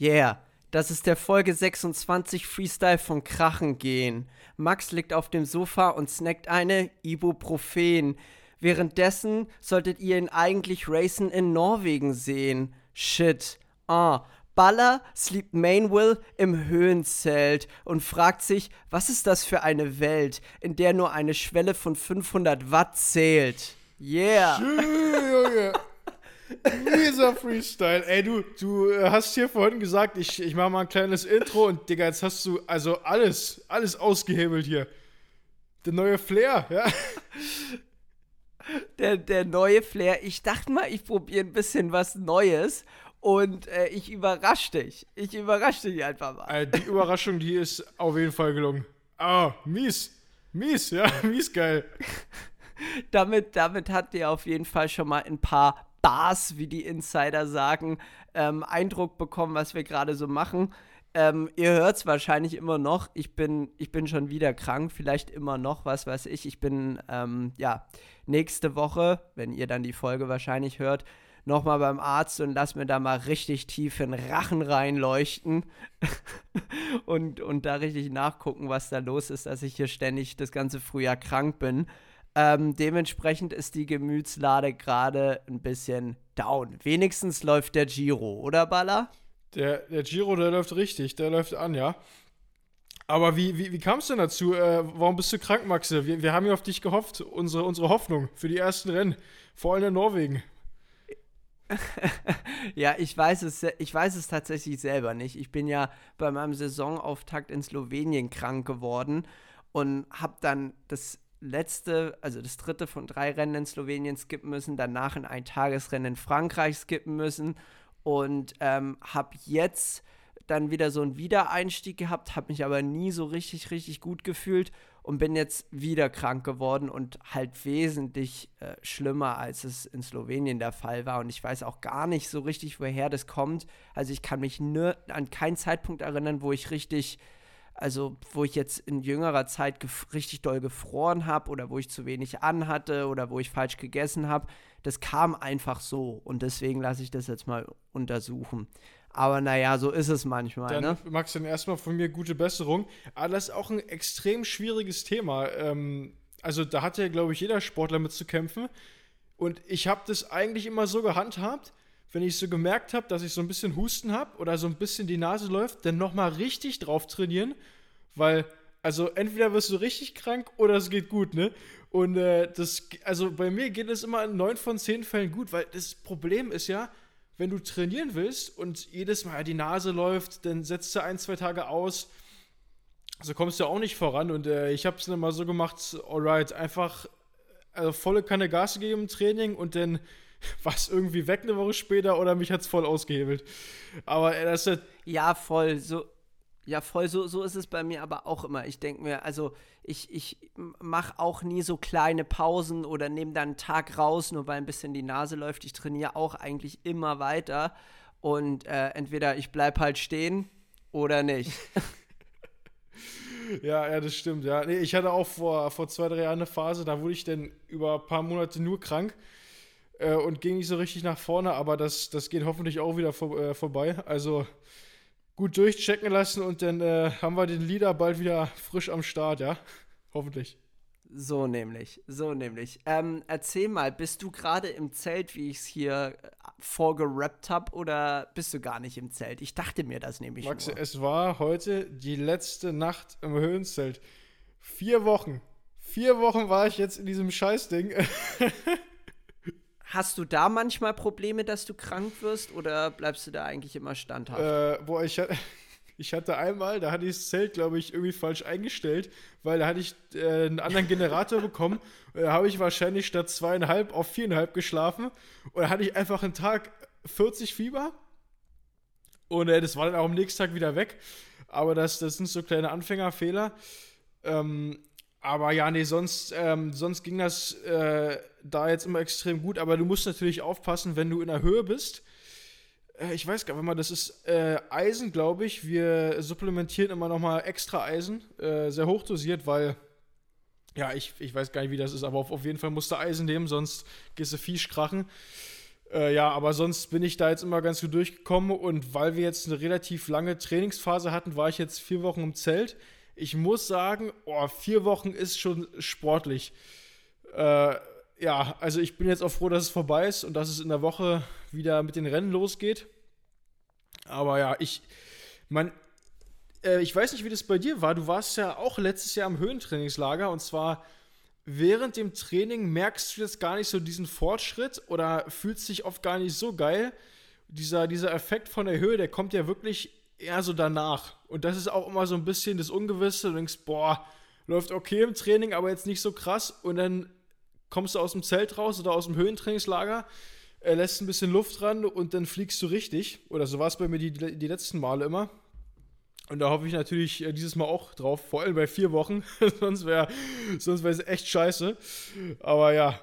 Yeah, das ist der Folge 26 Freestyle von Krachen gehen. Max liegt auf dem Sofa und snackt eine Ibuprofen. Währenddessen solltet ihr ihn eigentlich racen in Norwegen sehen. Shit. Ah, Baller sleept Mainwill im Höhenzelt und fragt sich, was ist das für eine Welt, in der nur eine Schwelle von 500 Watt zählt. Yeah. Junge. Mieser Freestyle. Ey, du, du äh, hast hier vorhin gesagt, ich, ich mache mal ein kleines Intro und Digga, jetzt hast du also alles, alles ausgehebelt hier. Der neue Flair, ja. Der, der neue Flair. Ich dachte mal, ich probiere ein bisschen was Neues und äh, ich überrasche dich. Ich überrasche dich einfach mal. Also die Überraschung, die ist auf jeden Fall gelungen. Ah, mies. Mies, ja, mies geil. damit, damit habt ihr auf jeden Fall schon mal ein paar Bars, wie die Insider sagen, ähm, Eindruck bekommen, was wir gerade so machen. Ähm, ihr hört es wahrscheinlich immer noch. Ich bin, ich bin schon wieder krank, vielleicht immer noch, was weiß ich. Ich bin, ähm, ja, nächste Woche, wenn ihr dann die Folge wahrscheinlich hört, nochmal beim Arzt und lass mir da mal richtig tief in Rachen reinleuchten und, und da richtig nachgucken, was da los ist, dass ich hier ständig das ganze Frühjahr krank bin. Ähm, dementsprechend ist die Gemütslade gerade ein bisschen down. Wenigstens läuft der Giro, oder Baller? Der, der Giro, der läuft richtig, der läuft an, ja. Aber wie, wie, wie kam es denn dazu? Äh, warum bist du krank, Maxe? Wir, wir haben ja auf dich gehofft, unsere, unsere Hoffnung für die ersten Rennen, vor allem in Norwegen. ja, ich weiß, es, ich weiß es tatsächlich selber nicht. Ich bin ja bei meinem Saisonauftakt in Slowenien krank geworden und habe dann das letzte, also das dritte von drei Rennen in Slowenien skippen müssen, danach in ein Tagesrennen in Frankreich skippen müssen und ähm, habe jetzt dann wieder so einen Wiedereinstieg gehabt, habe mich aber nie so richtig, richtig gut gefühlt und bin jetzt wieder krank geworden und halt wesentlich äh, schlimmer, als es in Slowenien der Fall war. Und ich weiß auch gar nicht so richtig, woher das kommt. Also ich kann mich nur an keinen Zeitpunkt erinnern, wo ich richtig also wo ich jetzt in jüngerer Zeit richtig doll gefroren habe oder wo ich zu wenig anhatte oder wo ich falsch gegessen habe. Das kam einfach so und deswegen lasse ich das jetzt mal untersuchen. Aber naja, so ist es manchmal. Dann, ne? Max, dann erstmal von mir gute Besserung. Aber das ist auch ein extrem schwieriges Thema. Ähm, also da hat ja, glaube ich, jeder Sportler mit zu kämpfen. Und ich habe das eigentlich immer so gehandhabt, wenn ich so gemerkt habe, dass ich so ein bisschen Husten habe oder so ein bisschen die Nase läuft, dann nochmal richtig drauf trainieren, weil, also entweder wirst du richtig krank oder es geht gut, ne? Und äh, das, also bei mir geht es immer in neun von zehn Fällen gut, weil das Problem ist ja, wenn du trainieren willst und jedes Mal die Nase läuft, dann setzt du ein, zwei Tage aus, so kommst du auch nicht voran. Und äh, ich habe es dann mal so gemacht, alright, einfach also volle Kanne Gas gegeben im Training und dann was irgendwie weg eine Woche später oder mich hat es voll ausgehebelt. Aber äh, das ist Ja, voll. So, ja, voll. So, so ist es bei mir aber auch immer. Ich denke mir, also ich, ich mache auch nie so kleine Pausen oder nehme dann einen Tag raus, nur weil ein bisschen die Nase läuft. Ich trainiere auch eigentlich immer weiter. Und äh, entweder ich bleibe halt stehen oder nicht. Ja, ja, das stimmt, ja. Nee, ich hatte auch vor, vor zwei, drei Jahren eine Phase, da wurde ich dann über ein paar Monate nur krank äh, und ging nicht so richtig nach vorne, aber das, das geht hoffentlich auch wieder vor, äh, vorbei. Also gut durchchecken lassen und dann äh, haben wir den Leader bald wieder frisch am Start, ja? hoffentlich. So nämlich, so nämlich. Ähm, erzähl mal, bist du gerade im Zelt, wie ich es hier äh, vorgerappt habe, oder bist du gar nicht im Zelt? Ich dachte mir das nämlich Max, nur. es war heute die letzte Nacht im Höhenzelt. Vier Wochen. Vier Wochen war ich jetzt in diesem Scheißding. Hast du da manchmal Probleme, dass du krank wirst oder bleibst du da eigentlich immer standhaft? Äh, boah, ich, ich hatte einmal, da hatte ich das Zelt, glaube ich, irgendwie falsch eingestellt, weil da hatte ich äh, einen anderen Generator bekommen. Da habe ich wahrscheinlich statt zweieinhalb auf viereinhalb geschlafen. Und da hatte ich einfach einen Tag 40 Fieber. Und äh, das war dann auch am nächsten Tag wieder weg. Aber das, das sind so kleine Anfängerfehler. Ähm, aber ja, nee, sonst, ähm, sonst ging das äh, da jetzt immer extrem gut. Aber du musst natürlich aufpassen, wenn du in der Höhe bist. Äh, ich weiß gar nicht, das ist äh, Eisen, glaube ich. Wir supplementieren immer nochmal extra Eisen, äh, sehr hoch dosiert, weil, ja, ich, ich weiß gar nicht, wie das ist, aber auf, auf jeden Fall musst du Eisen nehmen, sonst gehst du fies krachen. Äh, ja, aber sonst bin ich da jetzt immer ganz gut durchgekommen und weil wir jetzt eine relativ lange Trainingsphase hatten, war ich jetzt vier Wochen im Zelt. Ich muss sagen, oh, vier Wochen ist schon sportlich. Äh, ja, also ich bin jetzt auch froh, dass es vorbei ist und dass es in der Woche wieder mit den Rennen losgeht. Aber ja, ich, man, äh, ich weiß nicht, wie das bei dir war. Du warst ja auch letztes Jahr im Höhentrainingslager und zwar während dem Training merkst du jetzt gar nicht so diesen Fortschritt oder fühlst dich oft gar nicht so geil. Dieser, dieser Effekt von der Höhe, der kommt ja wirklich eher so danach. Und das ist auch immer so ein bisschen das Ungewisse. Du denkst, boah, läuft okay im Training, aber jetzt nicht so krass. Und dann kommst du aus dem Zelt raus oder aus dem Höhentrainingslager, äh, lässt ein bisschen Luft ran und dann fliegst du richtig. Oder so war es bei mir die, die letzten Male immer. Und da hoffe ich natürlich äh, dieses Mal auch drauf, vor allem bei vier Wochen. sonst wäre sonst es echt scheiße. Aber ja.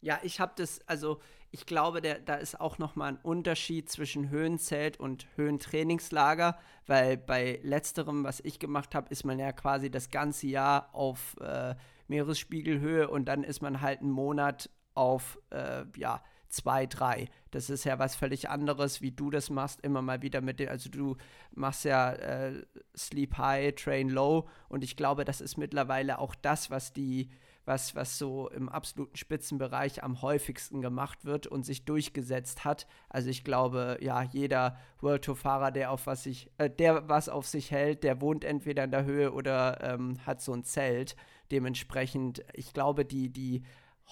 Ja, ich habe das, also ich glaube, der, da ist auch nochmal ein Unterschied zwischen Höhenzelt und Höhentrainingslager, weil bei letzterem, was ich gemacht habe, ist man ja quasi das ganze Jahr auf äh, Meeresspiegelhöhe und dann ist man halt einen Monat auf, äh, ja, zwei, drei. Das ist ja was völlig anderes, wie du das machst, immer mal wieder mit dem, also du machst ja äh, Sleep High, Train Low und ich glaube, das ist mittlerweile auch das, was die, was, was so im absoluten Spitzenbereich am häufigsten gemacht wird und sich durchgesetzt hat. Also ich glaube, ja, jeder World Tour-Fahrer, der auf was sich, äh, der was auf sich hält, der wohnt entweder in der Höhe oder ähm, hat so ein Zelt. Dementsprechend, ich glaube, die, die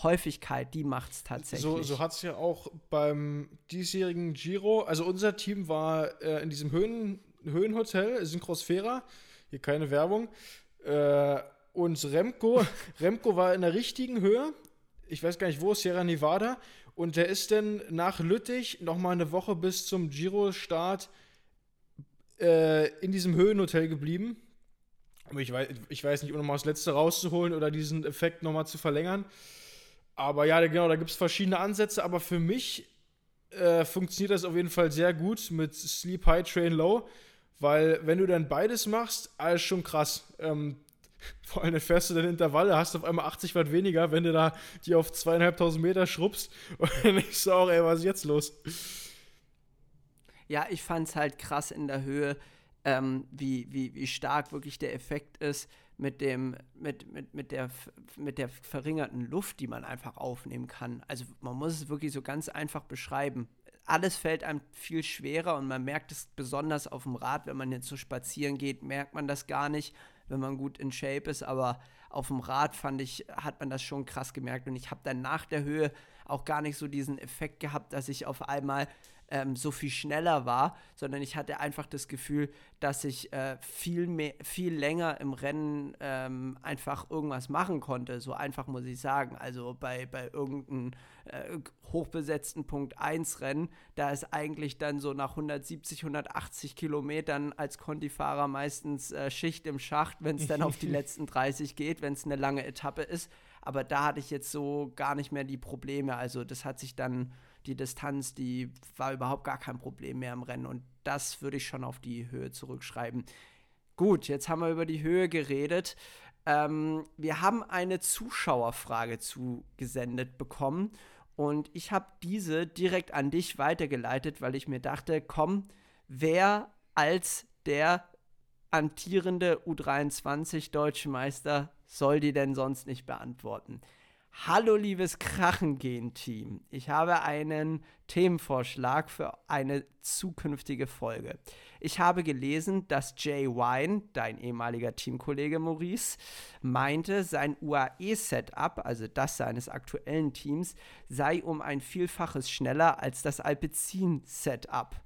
Häufigkeit, die macht es tatsächlich. So, so hat es ja auch beim diesjährigen Giro, also unser Team war äh, in diesem Höhen, Höhenhotel, Synchrosphära, hier keine Werbung, äh, und Remco, Remco war in der richtigen Höhe, ich weiß gar nicht wo, Sierra Nevada, und der ist dann nach Lüttich nochmal eine Woche bis zum Giro-Start äh, in diesem Höhenhotel geblieben. Aber ich weiß, ich weiß nicht, um nochmal das Letzte rauszuholen oder diesen Effekt nochmal zu verlängern. Aber ja, genau, da gibt es verschiedene Ansätze, aber für mich äh, funktioniert das auf jeden Fall sehr gut mit Sleep High, Train Low, weil wenn du dann beides machst, alles schon krass. Ähm, vor allem fährst du dann Intervalle, hast auf einmal 80 Watt weniger, wenn du da die auf zweieinhalbtausend Meter schrubbst. Und dann denkst du auch, ey, was ist jetzt los? Ja, ich fand es halt krass in der Höhe, ähm, wie, wie, wie stark wirklich der Effekt ist mit dem, mit, mit, mit, der, mit der verringerten Luft, die man einfach aufnehmen kann. Also man muss es wirklich so ganz einfach beschreiben. Alles fällt einem viel schwerer und man merkt es besonders auf dem Rad, wenn man jetzt so spazieren geht, merkt man das gar nicht, wenn man gut in Shape ist, aber auf dem Rad fand ich, hat man das schon krass gemerkt und ich habe dann nach der Höhe auch gar nicht so diesen Effekt gehabt, dass ich auf einmal ähm, so viel schneller war, sondern ich hatte einfach das Gefühl, dass ich äh, viel mehr, viel länger im Rennen ähm, einfach irgendwas machen konnte. So einfach muss ich sagen. Also bei, bei irgendeinem äh, hochbesetzten Punkt 1 Rennen, da ist eigentlich dann so nach 170, 180 Kilometern als Conti-Fahrer meistens äh, Schicht im Schacht, wenn es dann auf die letzten 30 geht, wenn es eine lange Etappe ist. Aber da hatte ich jetzt so gar nicht mehr die Probleme. Also das hat sich dann die Distanz, die war überhaupt gar kein Problem mehr im Rennen. Und das würde ich schon auf die Höhe zurückschreiben. Gut, jetzt haben wir über die Höhe geredet. Ähm, wir haben eine Zuschauerfrage zugesendet bekommen und ich habe diese direkt an dich weitergeleitet, weil ich mir dachte, komm, wer als der amtierende U23 deutsche Meister soll die denn sonst nicht beantworten? Hallo liebes Krachengehen-Team. Ich habe einen Themenvorschlag für eine zukünftige Folge. Ich habe gelesen, dass Jay Wine, dein ehemaliger Teamkollege Maurice, meinte, sein UAE-Setup, also das seines aktuellen Teams, sei um ein Vielfaches schneller als das Alpecin-Setup.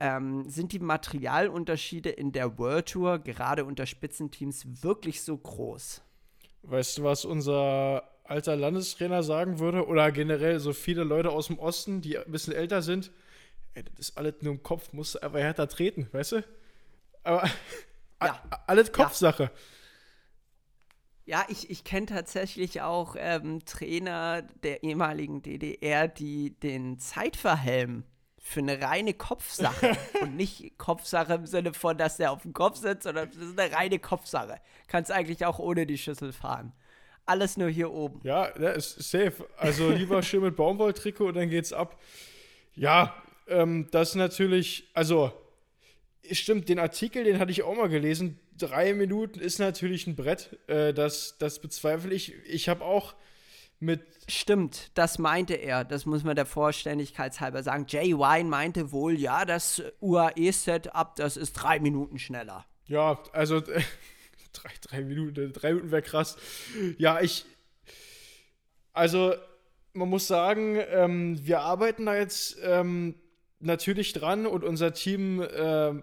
Ähm, sind die Materialunterschiede in der World Tour, gerade unter Spitzenteams, wirklich so groß? Weißt du, was unser alter Landestrainer sagen würde, oder generell so viele Leute aus dem Osten, die ein bisschen älter sind, ey, das ist alles nur im Kopf, musst du einfach härter treten, weißt du? Aber ja. alles Kopfsache. Ja. ja ich, ich kenne tatsächlich auch ähm, Trainer der ehemaligen DDR, die den Zeitverhelm für eine reine Kopfsache und nicht Kopfsache im Sinne von, dass der auf dem Kopf sitzt, sondern das ist eine reine Kopfsache. Kannst eigentlich auch ohne die Schüssel fahren. alles nur hier oben. Ja, ja ist safe. Also lieber schön mit Baumwolltrikot und dann geht's ab. Ja, ähm, das natürlich, also stimmt, den Artikel, den hatte ich auch mal gelesen. Drei Minuten ist natürlich ein Brett. Äh, das, das bezweifle ich. Ich habe auch mit. Stimmt, das meinte er. Das muss man der Vollständigkeit halber sagen. Jay Wine meinte wohl, ja, das UAE-Setup, das ist drei Minuten schneller. Ja, also drei, drei Minuten, drei Minuten wäre krass. Ja, ich. Also, man muss sagen, ähm, wir arbeiten da jetzt ähm, natürlich dran und unser Team äh,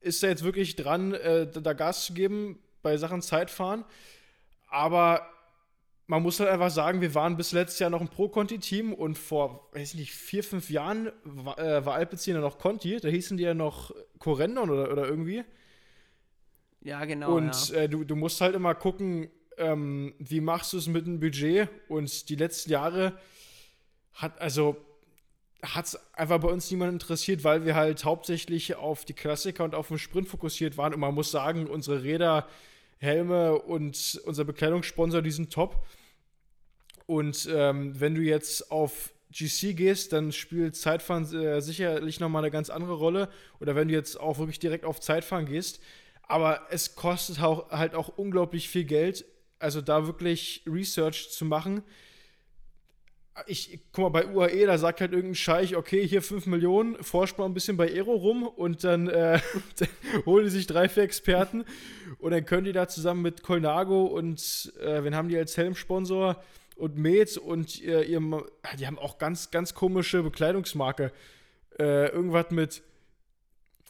ist da jetzt wirklich dran, äh, da Gas zu geben bei Sachen Zeitfahren. Aber man muss halt einfach sagen, wir waren bis letztes Jahr noch ein Pro-Conti-Team und vor, weiß ich nicht, vier, fünf Jahren war, äh, war Alpecin noch Conti. Da hießen die ja noch Corendon oder, oder irgendwie. Ja, genau. Und ja. Äh, du, du musst halt immer gucken, ähm, wie machst du es mit dem Budget? Und die letzten Jahre hat, also hat es einfach bei uns niemand interessiert, weil wir halt hauptsächlich auf die Klassiker und auf den Sprint fokussiert waren. Und man muss sagen, unsere Räder, Helme und unser Bekleidungssponsor, die sind top. Und ähm, wenn du jetzt auf GC gehst, dann spielt Zeitfahren äh, sicherlich nochmal eine ganz andere Rolle. Oder wenn du jetzt auch wirklich direkt auf Zeitfahren gehst. Aber es kostet auch, halt auch unglaublich viel Geld, also da wirklich Research zu machen ich, guck mal, bei UAE, da sagt halt irgendein Scheich, okay, hier 5 Millionen, Vorspann ein bisschen bei Aero rum und dann, äh, dann holen die sich drei, vier Experten und dann können die da zusammen mit Colnago und, äh, wen haben die als Helmsponsor und Med und äh, ihrem, die haben auch ganz, ganz komische Bekleidungsmarke. Äh, irgendwas mit,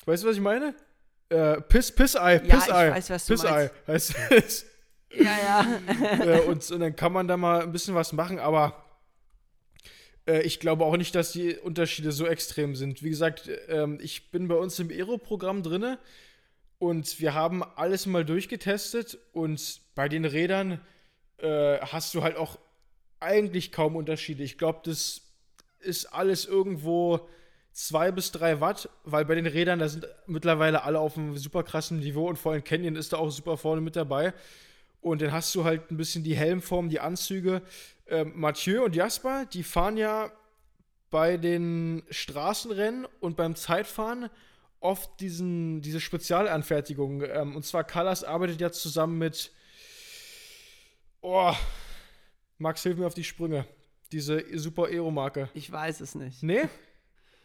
weißt du, was ich meine? Äh, Piss, Piss-Ei, Piss-Ei. Ja, ich weiß, was du Piss-Ei heißt es. Ja, ja. Äh, und, und dann kann man da mal ein bisschen was machen, aber äh, ich glaube auch nicht, dass die Unterschiede so extrem sind. Wie gesagt, ähm, ich bin bei uns im Aero-Programm drin und wir haben alles mal durchgetestet und bei den Rädern äh, hast du halt auch eigentlich kaum Unterschiede. Ich glaube, das ist alles irgendwo zwei bis drei Watt, weil bei den Rädern, da sind mittlerweile alle auf einem super krassen Niveau und vor allem Canyon ist da auch super vorne mit dabei. Und dann hast du halt ein bisschen die Helmform, die Anzüge äh, Mathieu und Jasper, die fahren ja bei den Straßenrennen und beim Zeitfahren oft diesen, diese Spezialanfertigung. Ähm, und zwar Callas arbeitet ja zusammen mit. Oh, Max, hilf mir auf die Sprünge. Diese super Aero-Marke. Ich weiß es nicht. Nee?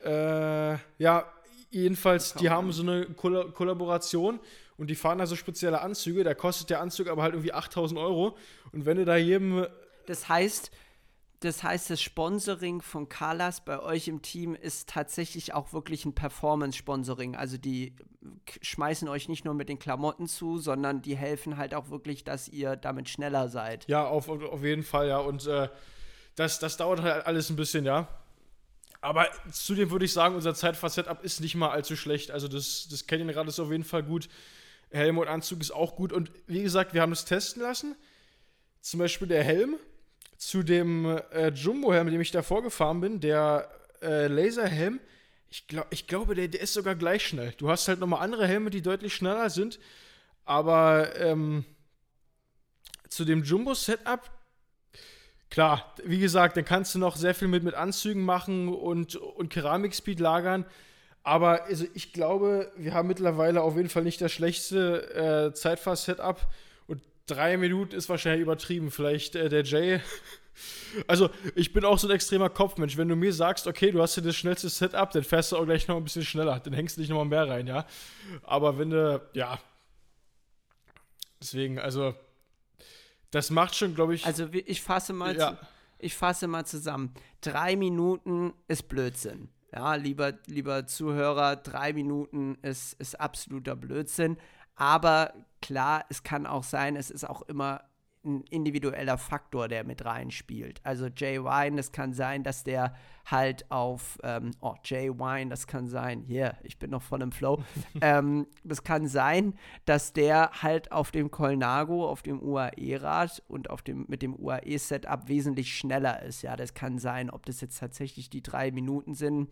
äh, ja, jedenfalls, die haben so eine Koll Kollaboration und die fahren also spezielle Anzüge. Da kostet der Anzug aber halt irgendwie 8000 Euro. Und wenn du da jedem das heißt, das heißt, das Sponsoring von Carlas bei euch im Team ist tatsächlich auch wirklich ein Performance-Sponsoring. Also die schmeißen euch nicht nur mit den Klamotten zu, sondern die helfen halt auch wirklich, dass ihr damit schneller seid. Ja, auf, auf jeden Fall, ja. Und äh, das, das dauert halt alles ein bisschen, ja. Aber zudem würde ich sagen, unser Zeitfahr-Setup ist nicht mal allzu schlecht. Also das, das Canyon-Rad ist auf jeden Fall gut. Helm und Anzug ist auch gut. Und wie gesagt, wir haben es testen lassen. Zum Beispiel der Helm zu dem äh, Jumbo-Helm, mit dem ich davor gefahren bin, der äh, Laserhelm, ich, glaub, ich glaube, der, der ist sogar gleich schnell. Du hast halt nochmal andere Helme, die deutlich schneller sind, aber ähm, zu dem Jumbo-Setup, klar, wie gesagt, dann kannst du noch sehr viel mit, mit Anzügen machen und, und Keramik-Speed lagern. Aber also ich glaube, wir haben mittlerweile auf jeden Fall nicht das schlechteste äh, Zeitfahr-Setup drei Minuten ist wahrscheinlich übertrieben. Vielleicht äh, der Jay. Also, ich bin auch so ein extremer Kopfmensch. Wenn du mir sagst, okay, du hast hier das schnellste Setup, dann fährst du auch gleich noch ein bisschen schneller. Dann hängst du dich noch mal mehr rein, ja. Aber wenn du, ja. Deswegen, also, das macht schon, glaube ich. Also, ich fasse mal, ja. zu, ich fasse mal zusammen. Drei Minuten ist Blödsinn. Ja, lieber, lieber Zuhörer, drei Minuten ist, ist absoluter Blödsinn. Aber klar, es kann auch sein, es ist auch immer ein individueller Faktor, der mit reinspielt. Also Jay Wine, das kann sein, dass der halt auf, ähm, oh, Jay Wine, das kann sein, hier, yeah, ich bin noch voll im Flow. ähm, das kann sein, dass der halt auf dem Colnago, auf dem UAE-Rad und auf dem, mit dem UAE-Setup wesentlich schneller ist. Ja, das kann sein, ob das jetzt tatsächlich die drei Minuten sind.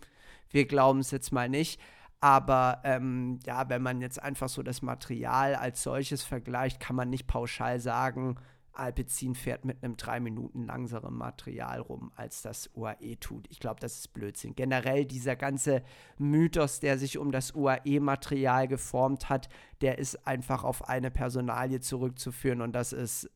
Wir glauben es jetzt mal nicht. Aber ähm, ja, wenn man jetzt einfach so das Material als solches vergleicht, kann man nicht pauschal sagen, Alpecin fährt mit einem drei Minuten langsameren Material rum, als das UAE tut. Ich glaube, das ist Blödsinn. Generell dieser ganze Mythos, der sich um das UAE-Material geformt hat, der ist einfach auf eine Personalie zurückzuführen und das ist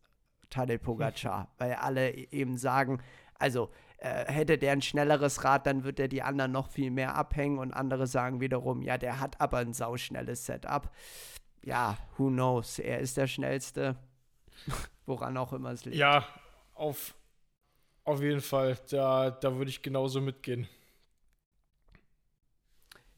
Tadej Pogacar, weil alle eben sagen, also äh, hätte der ein schnelleres Rad, dann wird er die anderen noch viel mehr abhängen und andere sagen wiederum, ja, der hat aber ein sauschnelles Setup. Ja, who knows? Er ist der schnellste, woran auch immer es liegt. Ja, auf, auf jeden Fall. Da, da würde ich genauso mitgehen.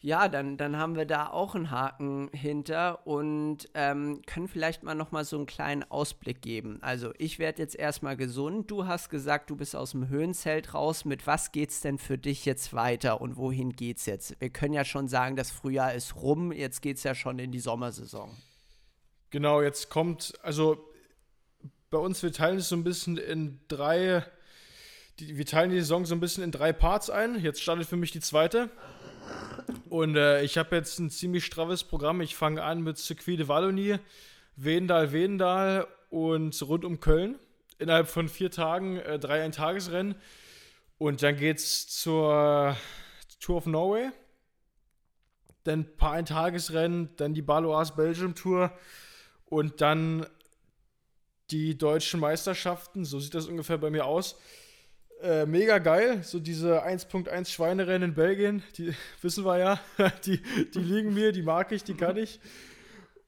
Ja, dann, dann haben wir da auch einen Haken hinter und ähm, können vielleicht mal nochmal so einen kleinen Ausblick geben. Also ich werde jetzt erstmal gesund. Du hast gesagt, du bist aus dem Höhenzelt raus. Mit was geht's denn für dich jetzt weiter und wohin geht's jetzt? Wir können ja schon sagen, das Frühjahr ist rum. Jetzt geht's ja schon in die Sommersaison. Genau, jetzt kommt, also bei uns, wir teilen es so ein bisschen in drei, die, wir teilen die Saison so ein bisschen in drei Parts ein. Jetzt startet für mich die zweite. Und äh, ich habe jetzt ein ziemlich straffes Programm. Ich fange an mit Circuit de Wallonie, Wendal, Wendal und rund um Köln. Innerhalb von vier Tagen äh, drei Eintagesrennen. Und dann geht es zur Tour of Norway. Dann ein paar Eintagesrennen, dann die Balois Belgium Tour und dann die deutschen Meisterschaften. So sieht das ungefähr bei mir aus. Äh, mega geil. So diese 1.1 Schweinerennen in Belgien, die wissen wir ja, die, die liegen mir, die mag ich, die kann ich.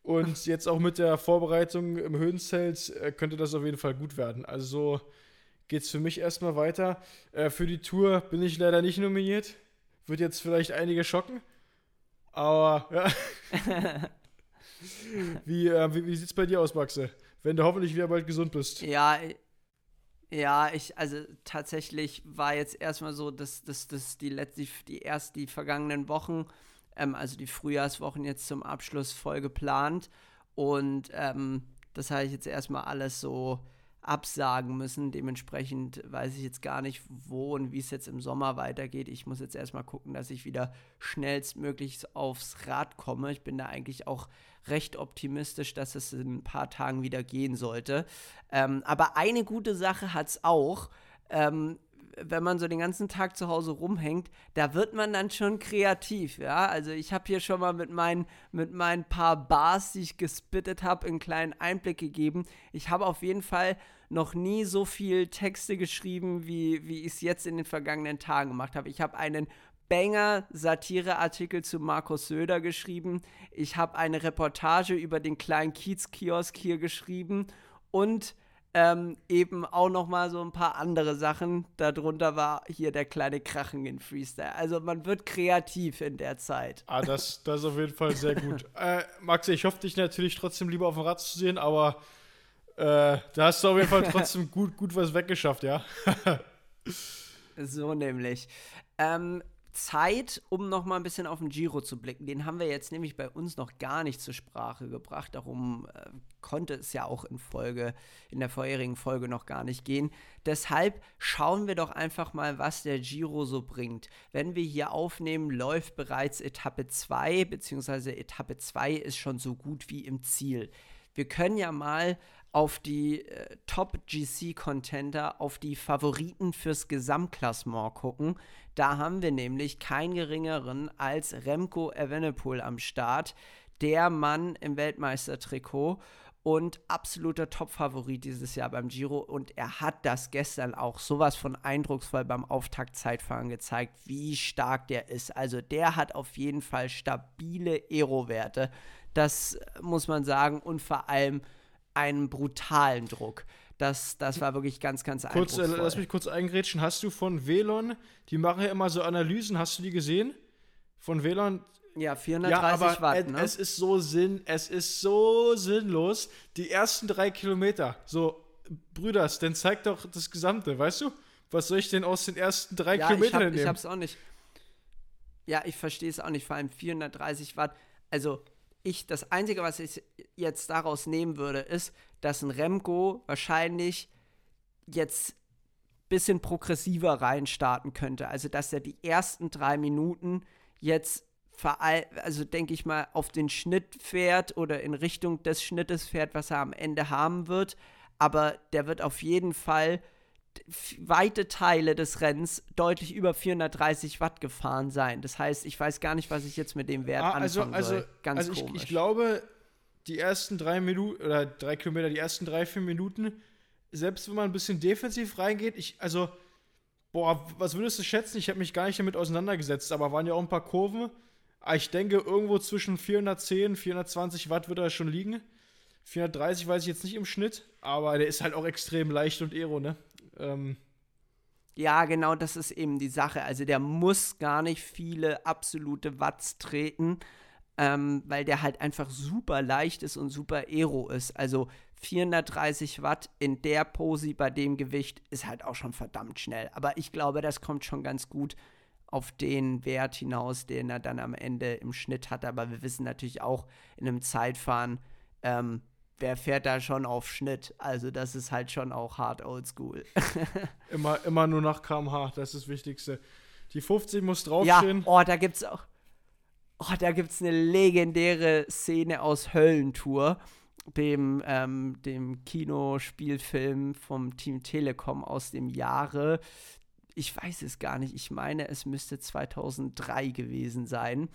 Und jetzt auch mit der Vorbereitung im Höhenzelt äh, könnte das auf jeden Fall gut werden. Also so geht es für mich erstmal weiter. Äh, für die Tour bin ich leider nicht nominiert. Wird jetzt vielleicht einige schocken. Aber ja. wie äh, wie, wie sieht es bei dir aus, Maxe? Wenn du hoffentlich wieder bald gesund bist. Ja, ja, ich, also tatsächlich war jetzt erstmal so, dass, dass, dass die, letzte, die erst die vergangenen Wochen, ähm, also die Frühjahrswochen jetzt zum Abschluss voll geplant. Und ähm, das habe ich jetzt erstmal alles so absagen müssen. Dementsprechend weiß ich jetzt gar nicht, wo und wie es jetzt im Sommer weitergeht. Ich muss jetzt erstmal gucken, dass ich wieder schnellstmöglich aufs Rad komme. Ich bin da eigentlich auch recht optimistisch, dass es in ein paar Tagen wieder gehen sollte. Ähm, aber eine gute Sache hat es auch. Ähm, wenn man so den ganzen Tag zu Hause rumhängt, da wird man dann schon kreativ, ja. Also ich habe hier schon mal mit meinen, mit meinen paar Bars, die ich gespittet habe, einen kleinen Einblick gegeben. Ich habe auf jeden Fall noch nie so viel Texte geschrieben, wie, wie ich es jetzt in den vergangenen Tagen gemacht habe. Ich habe einen Banger-Satire-Artikel zu Markus Söder geschrieben. Ich habe eine Reportage über den kleinen Kiez-Kiosk hier geschrieben und ähm, eben auch noch mal so ein paar andere Sachen. Darunter war hier der kleine Krachen in Freestyle. Also man wird kreativ in der Zeit. Ah, das, das ist auf jeden Fall sehr gut. äh, Max, ich hoffe dich natürlich trotzdem lieber auf dem Rad zu sehen, aber äh, da hast du auf jeden Fall trotzdem gut, gut was weggeschafft, ja. so nämlich. Ähm, Zeit, um noch mal ein bisschen auf den Giro zu blicken. Den haben wir jetzt nämlich bei uns noch gar nicht zur Sprache gebracht. Darum äh, konnte es ja auch in Folge, in der vorherigen Folge noch gar nicht gehen. Deshalb schauen wir doch einfach mal, was der Giro so bringt. Wenn wir hier aufnehmen, läuft bereits Etappe 2, beziehungsweise Etappe 2 ist schon so gut wie im Ziel. Wir können ja mal auf die äh, Top-GC-Contender, auf die Favoriten fürs Gesamtklassement gucken. Da haben wir nämlich keinen geringeren als Remco Evenepoel am Start, der Mann im Weltmeistertrikot und absoluter Top-Favorit dieses Jahr beim Giro. Und er hat das gestern auch sowas von eindrucksvoll beim Auftaktzeitfahren gezeigt, wie stark der ist. Also der hat auf jeden Fall stabile Aero-Werte. Das muss man sagen. Und vor allem einen brutalen Druck. Das, das war wirklich ganz, ganz kurz, äh, Lass mich kurz eingrätschen. Hast du von Velon, die machen ja immer so Analysen, hast du die gesehen? Von Velon? Ja, 430 ja, Watt, ne? Es ist so Sinn, es ist so sinnlos. Die ersten drei Kilometer, so, Brüders, dann zeig doch das Gesamte, weißt du? Was soll ich denn aus den ersten drei ja, Kilometern ich hab, nehmen? Ich hab's auch nicht. Ja, ich verstehe es auch nicht, vor allem 430 Watt. Also, ich, das Einzige, was ich jetzt daraus nehmen würde, ist, dass ein Remco wahrscheinlich jetzt ein bisschen progressiver reinstarten könnte. Also, dass er die ersten drei Minuten jetzt, also denke ich mal, auf den Schnitt fährt oder in Richtung des Schnittes fährt, was er am Ende haben wird. aber der wird auf jeden Fall weite Teile des Rennens deutlich über 430 Watt gefahren sein. Das heißt, ich weiß gar nicht, was ich jetzt mit dem Wert ah, also, anfangen also, soll. Ganz also komisch. Ich, ich glaube, die ersten drei Minuten oder drei Kilometer, die ersten drei, vier Minuten, selbst wenn man ein bisschen defensiv reingeht, ich, also, boah, was würdest du schätzen? Ich habe mich gar nicht damit auseinandergesetzt, aber waren ja auch ein paar Kurven. Ah, ich denke, irgendwo zwischen 410, 420 Watt wird er schon liegen. 430 weiß ich jetzt nicht im Schnitt, aber der ist halt auch extrem leicht und aero, ne? Ähm. Ja, genau, das ist eben die Sache. Also der muss gar nicht viele absolute Watts treten, ähm, weil der halt einfach super leicht ist und super aero ist. Also 430 Watt in der Pose bei dem Gewicht ist halt auch schon verdammt schnell. Aber ich glaube, das kommt schon ganz gut auf den Wert hinaus, den er dann am Ende im Schnitt hat. Aber wir wissen natürlich auch in einem Zeitfahren, ähm, wer fährt da schon auf Schnitt? Also das ist halt schon auch hart oldschool. immer, immer nur nach kmh, das ist das Wichtigste. Die 50 muss draufstehen. Ja, oh, da gibt's auch. Oh, da gibt's eine legendäre Szene aus Höllentour, dem, ähm, dem Kinospielfilm vom Team Telekom aus dem Jahre. Ich weiß es gar nicht. Ich meine, es müsste 2003 gewesen sein.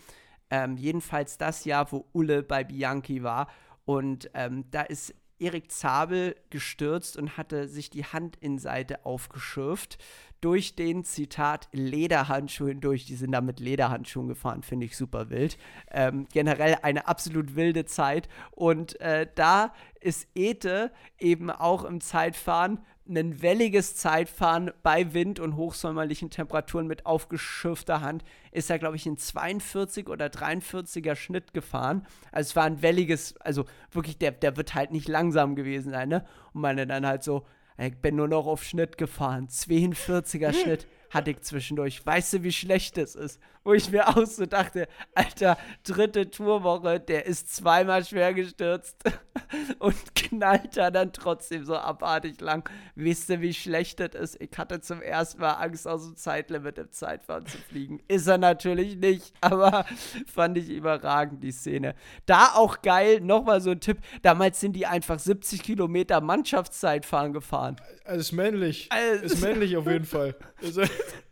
Ähm, jedenfalls das Jahr, wo Ulle bei Bianchi war. Und ähm, da ist Erik Zabel gestürzt und hatte sich die Handinnenseite aufgeschürft durch den Zitat Lederhandschuh hindurch. Die sind da mit Lederhandschuhen gefahren, finde ich super wild. Ähm, generell eine absolut wilde Zeit. Und äh, da ist Ete eben auch im Zeitfahren ein welliges Zeitfahren bei Wind und hochsommerlichen Temperaturen mit aufgeschürfter Hand ist er, glaube ich, in 42 oder 43er Schnitt gefahren. Also es war ein welliges, also wirklich, der, der wird halt nicht langsam gewesen sein, ne? Und meine dann halt so, ich bin nur noch auf Schnitt gefahren, 42er Schnitt hatte ich zwischendurch. Weißt du, wie schlecht das ist? Wo ich mir auch so dachte, Alter, dritte Tourwoche, der ist zweimal schwer gestürzt und knallt da dann trotzdem so abartig lang. Wisst ihr, wie schlecht das ist? Ich hatte zum ersten Mal Angst, aus dem Zeitlimit im Zeitfahren zu fliegen. Ist er natürlich nicht, aber fand ich überragend, die Szene. Da auch geil, nochmal so ein Tipp, damals sind die einfach 70 Kilometer Mannschaftszeitfahren gefahren. Also ist männlich. Also, ist männlich auf jeden Fall.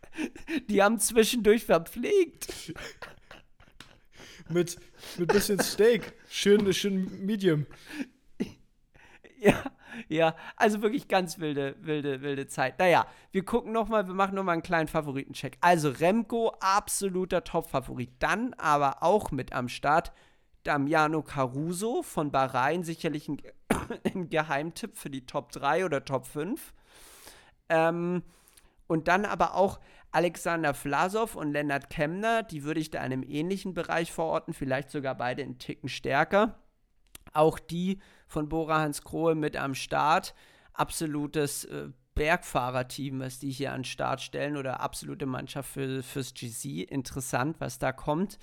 Die haben zwischendurch verpflegt. mit, mit bisschen Steak. Schön, schön Medium. Ja, ja, also wirklich ganz wilde, wilde, wilde Zeit. Naja, wir gucken nochmal, wir machen nochmal einen kleinen Favoritencheck. Also Remco, absoluter Top-Favorit. Dann aber auch mit am Start Damiano Caruso von Bahrain, sicherlich ein, ein Geheimtipp für die Top 3 oder Top 5. Ähm, und dann aber auch Alexander Vlasov und Lennart Kemner, die würde ich da in einem ähnlichen Bereich verorten, vielleicht sogar beide einen Ticken stärker. Auch die von Bora Hans Krohe mit am Start. Absolutes äh, Bergfahrerteam, was die hier an den Start stellen oder absolute Mannschaft für, fürs GC. Interessant, was da kommt.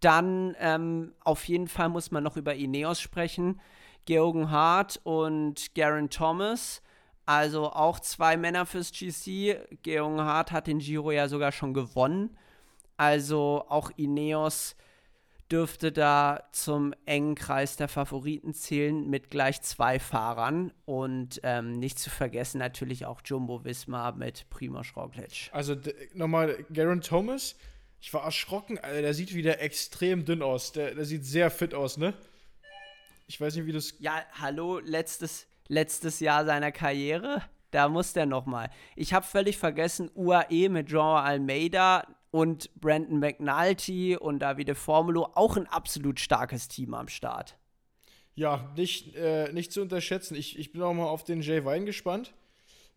Dann ähm, auf jeden Fall muss man noch über Ineos sprechen. Georgen Hart und Garen Thomas also auch zwei Männer fürs GC. Georg Hart hat den Giro ja sogar schon gewonnen. Also auch Ineos dürfte da zum engen Kreis der Favoriten zählen mit gleich zwei Fahrern. Und ähm, nicht zu vergessen natürlich auch Jumbo Wismar mit Primoz Roglic. Also nochmal, Garen Thomas, ich war erschrocken, Alter, der sieht wieder extrem dünn aus. Der, der sieht sehr fit aus, ne? Ich weiß nicht, wie das. Ja, hallo, letztes, letztes Jahr seiner Karriere. Da muss der nochmal. Ich habe völlig vergessen, UAE mit Jean Almeida und Brandon McNulty und Davide Formulo, auch ein absolut starkes Team am Start. Ja, nicht, äh, nicht zu unterschätzen. Ich, ich bin auch mal auf den Jay Wein gespannt.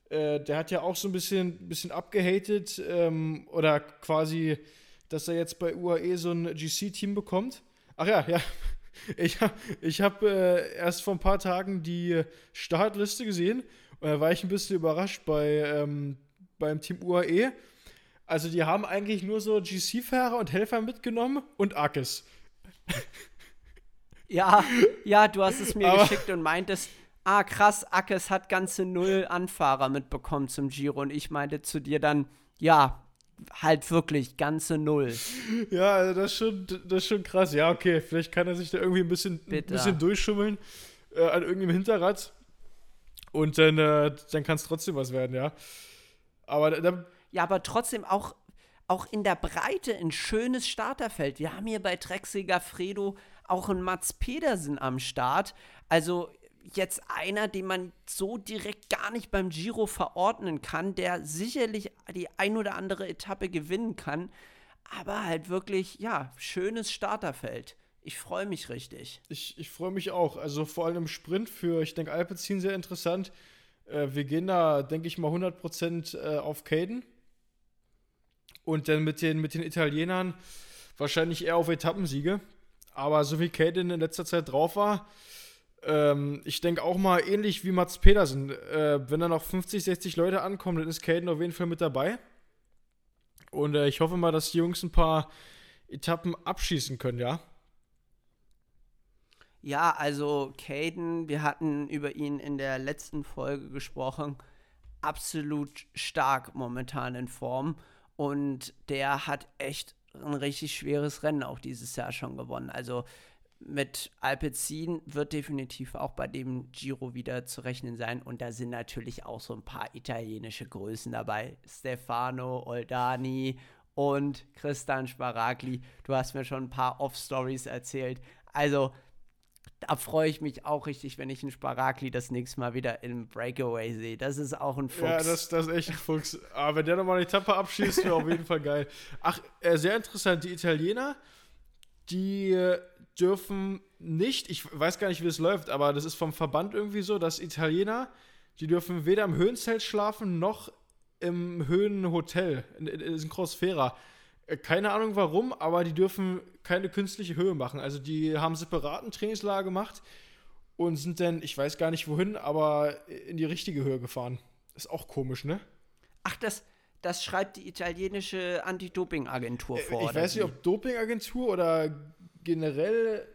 Äh, der hat ja auch so ein bisschen, bisschen abgehatet ähm, oder quasi, dass er jetzt bei UAE so ein GC-Team bekommt. Ach ja, ja, ich habe ich hab, äh, erst vor ein paar Tagen die Startliste gesehen und da war ich ein bisschen überrascht bei, ähm, beim Team UAE. Also die haben eigentlich nur so GC-Fahrer und Helfer mitgenommen und Akis. Ja, ja, du hast es mir Aber geschickt und meintest, ah krass, Akes hat ganze null Anfahrer mitbekommen zum Giro und ich meinte zu dir dann, ja, halt wirklich ganze Null. Ja, also das ist schon, das ist schon krass. Ja, okay, vielleicht kann er sich da irgendwie ein bisschen, ein bisschen durchschummeln äh, an irgendeinem Hinterrad. Und dann, äh, dann kann es trotzdem was werden, ja. Aber da, ja, aber trotzdem auch, auch in der Breite ein schönes Starterfeld. Wir haben hier bei Trexiger Fredo auch einen Mats Pedersen am Start. Also jetzt einer, den man so direkt gar nicht beim Giro verordnen kann, der sicherlich die ein oder andere Etappe gewinnen kann, aber halt wirklich, ja, schönes Starterfeld. Ich freue mich richtig. Ich, ich freue mich auch. Also vor allem im Sprint für, ich denke, Alpecin sehr interessant. Äh, wir gehen da, denke ich mal, 100% äh, auf Caden. Und dann mit den, mit den Italienern wahrscheinlich eher auf Etappensiege. Aber so wie Caden in letzter Zeit drauf war, ähm, ich denke auch mal ähnlich wie Mats Pedersen. Äh, wenn da noch 50, 60 Leute ankommen, dann ist Caden auf jeden Fall mit dabei. Und äh, ich hoffe mal, dass die Jungs ein paar Etappen abschießen können, ja. Ja, also Caden, wir hatten über ihn in der letzten Folge gesprochen. Absolut stark momentan in Form. Und der hat echt ein richtig schweres Rennen auch dieses Jahr schon gewonnen. Also mit Alpecin wird definitiv auch bei dem Giro wieder zu rechnen sein. Und da sind natürlich auch so ein paar italienische Größen dabei. Stefano Oldani und Christian Sparagli. Du hast mir schon ein paar Off-Stories erzählt. Also, da freue ich mich auch richtig, wenn ich einen Sparagli das nächste Mal wieder im Breakaway sehe. Das ist auch ein Fuchs. Ja, das, das ist echt ein Fuchs. Aber wenn der nochmal eine Etappe abschießt, wäre auf jeden Fall geil. Ach, äh, sehr interessant. Die Italiener, die äh, dürfen nicht, ich weiß gar nicht, wie es läuft, aber das ist vom Verband irgendwie so, dass Italiener, die dürfen weder im Höhenzelt schlafen noch im Höhenhotel, in, in, Crossfera. Äh, keine Ahnung warum, aber die dürfen keine künstliche Höhe machen. Also die haben separaten Trainingslager gemacht und sind dann, ich weiß gar nicht wohin, aber in die richtige Höhe gefahren. Ist auch komisch, ne? Ach, das, das schreibt die italienische Anti-Doping-Agentur vor. Ich weiß nicht, ob Doping-Agentur oder generell,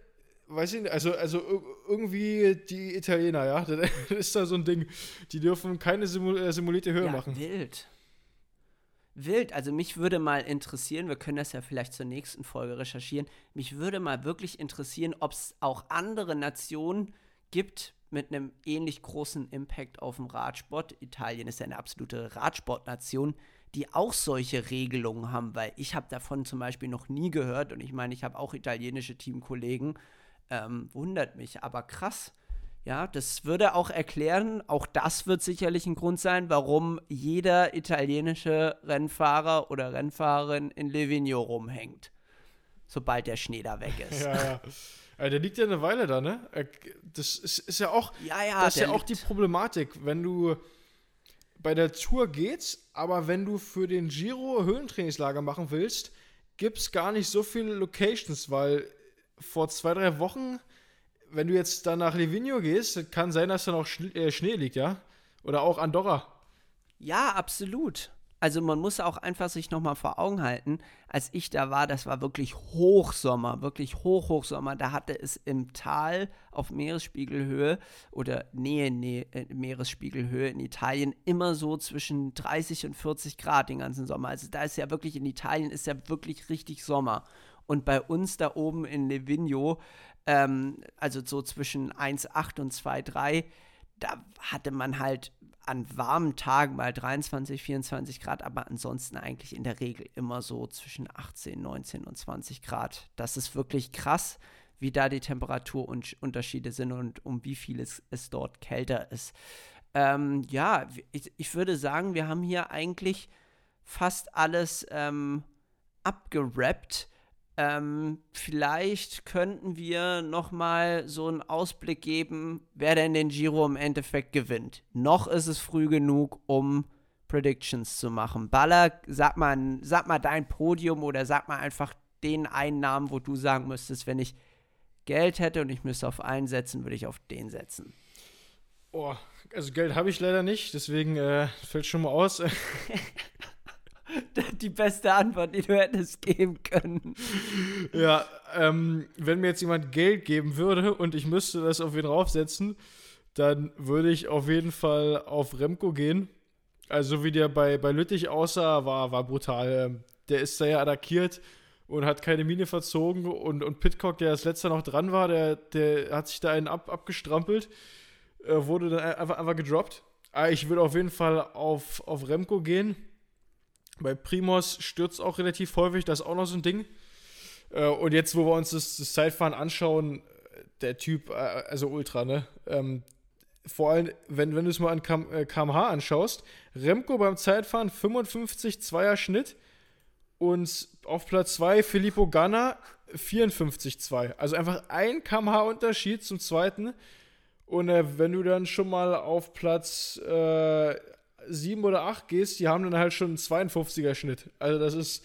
weiß ich nicht, also, also irgendwie die Italiener, ja, das ist da so ein Ding. Die dürfen keine simul äh, simulierte Höhe ja, machen. Wild. Wild, also mich würde mal interessieren, wir können das ja vielleicht zur nächsten Folge recherchieren, mich würde mal wirklich interessieren, ob es auch andere Nationen gibt mit einem ähnlich großen Impact auf den Radsport. Italien ist ja eine absolute Radsportnation, die auch solche Regelungen haben, weil ich habe davon zum Beispiel noch nie gehört und ich meine, ich habe auch italienische Teamkollegen, ähm, wundert mich, aber krass. Ja, das würde auch erklären, auch das wird sicherlich ein Grund sein, warum jeder italienische Rennfahrer oder Rennfahrerin in Livigno rumhängt, sobald der Schnee da weg ist. Ja, ja. ja der liegt ja eine Weile da, ne? Das ist, ist ja auch, ja, ja, das ist ja auch die Problematik, wenn du bei der Tour geht's, aber wenn du für den Giro Höhentrainingslager machen willst, gibt es gar nicht so viele Locations, weil vor zwei, drei Wochen, wenn du jetzt dann nach Livigno gehst, kann sein, dass da noch äh, Schnee liegt, ja? Oder auch Andorra. Ja, absolut also man muss auch einfach sich nochmal vor Augen halten, als ich da war, das war wirklich Hochsommer, wirklich Hoch-Hochsommer. Da hatte es im Tal auf Meeresspiegelhöhe oder Nähe, Nähe äh, Meeresspiegelhöhe in Italien immer so zwischen 30 und 40 Grad den ganzen Sommer. Also da ist ja wirklich, in Italien ist ja wirklich richtig Sommer. Und bei uns da oben in Livigno, ähm, also so zwischen 1,8 und 2,3, da hatte man halt an warmen Tagen mal 23, 24 Grad, aber ansonsten eigentlich in der Regel immer so zwischen 18, 19 und 20 Grad. Das ist wirklich krass, wie da die Temperaturunterschiede sind und um wie viel es, es dort kälter ist. Ähm, ja, ich, ich, würde sagen, wir haben hier eigentlich fast alles ähm, abgerappt. Ähm, vielleicht könnten wir noch mal so einen Ausblick geben, wer denn den Giro im Endeffekt gewinnt. Noch ist es früh genug, um Predictions zu machen. Baller, sag mal, sag mal dein Podium oder sag mal einfach den einen Namen, wo du sagen müsstest, wenn ich Geld hätte und ich müsste auf einen setzen, würde ich auf den setzen. Oh, also Geld habe ich leider nicht, deswegen äh, fällt schon mal aus. die beste Antwort, die du hättest geben können. Ja, ähm, wenn mir jetzt jemand Geld geben würde und ich müsste das auf ihn draufsetzen, dann würde ich auf jeden Fall auf Remco gehen. Also wie der bei, bei Lüttich aussah, war, war brutal. Ähm, der ist da ja attackiert und hat keine Mine verzogen und, und Pitcock, der als letzter noch dran war, der, der hat sich da einen ab, abgestrampelt. äh, wurde dann einfach, einfach gedroppt. Aber ich würde auf jeden Fall auf, auf Remco gehen. Bei Primos stürzt auch relativ häufig, das ist auch noch so ein Ding. Äh, und jetzt, wo wir uns das, das Zeitfahren anschauen, der Typ, äh, also Ultra, ne? Ähm, vor allem, wenn, wenn du es mal an Km, äh, kmh anschaust, Remco beim Zeitfahren 55 Zweier Schnitt und auf Platz 2 Filippo Ganna 54,2. Also einfach ein kmh Unterschied zum zweiten. Und äh, wenn du dann schon mal auf Platz äh, 7 oder 8 gehst, die haben dann halt schon einen 52er Schnitt. Also das ist,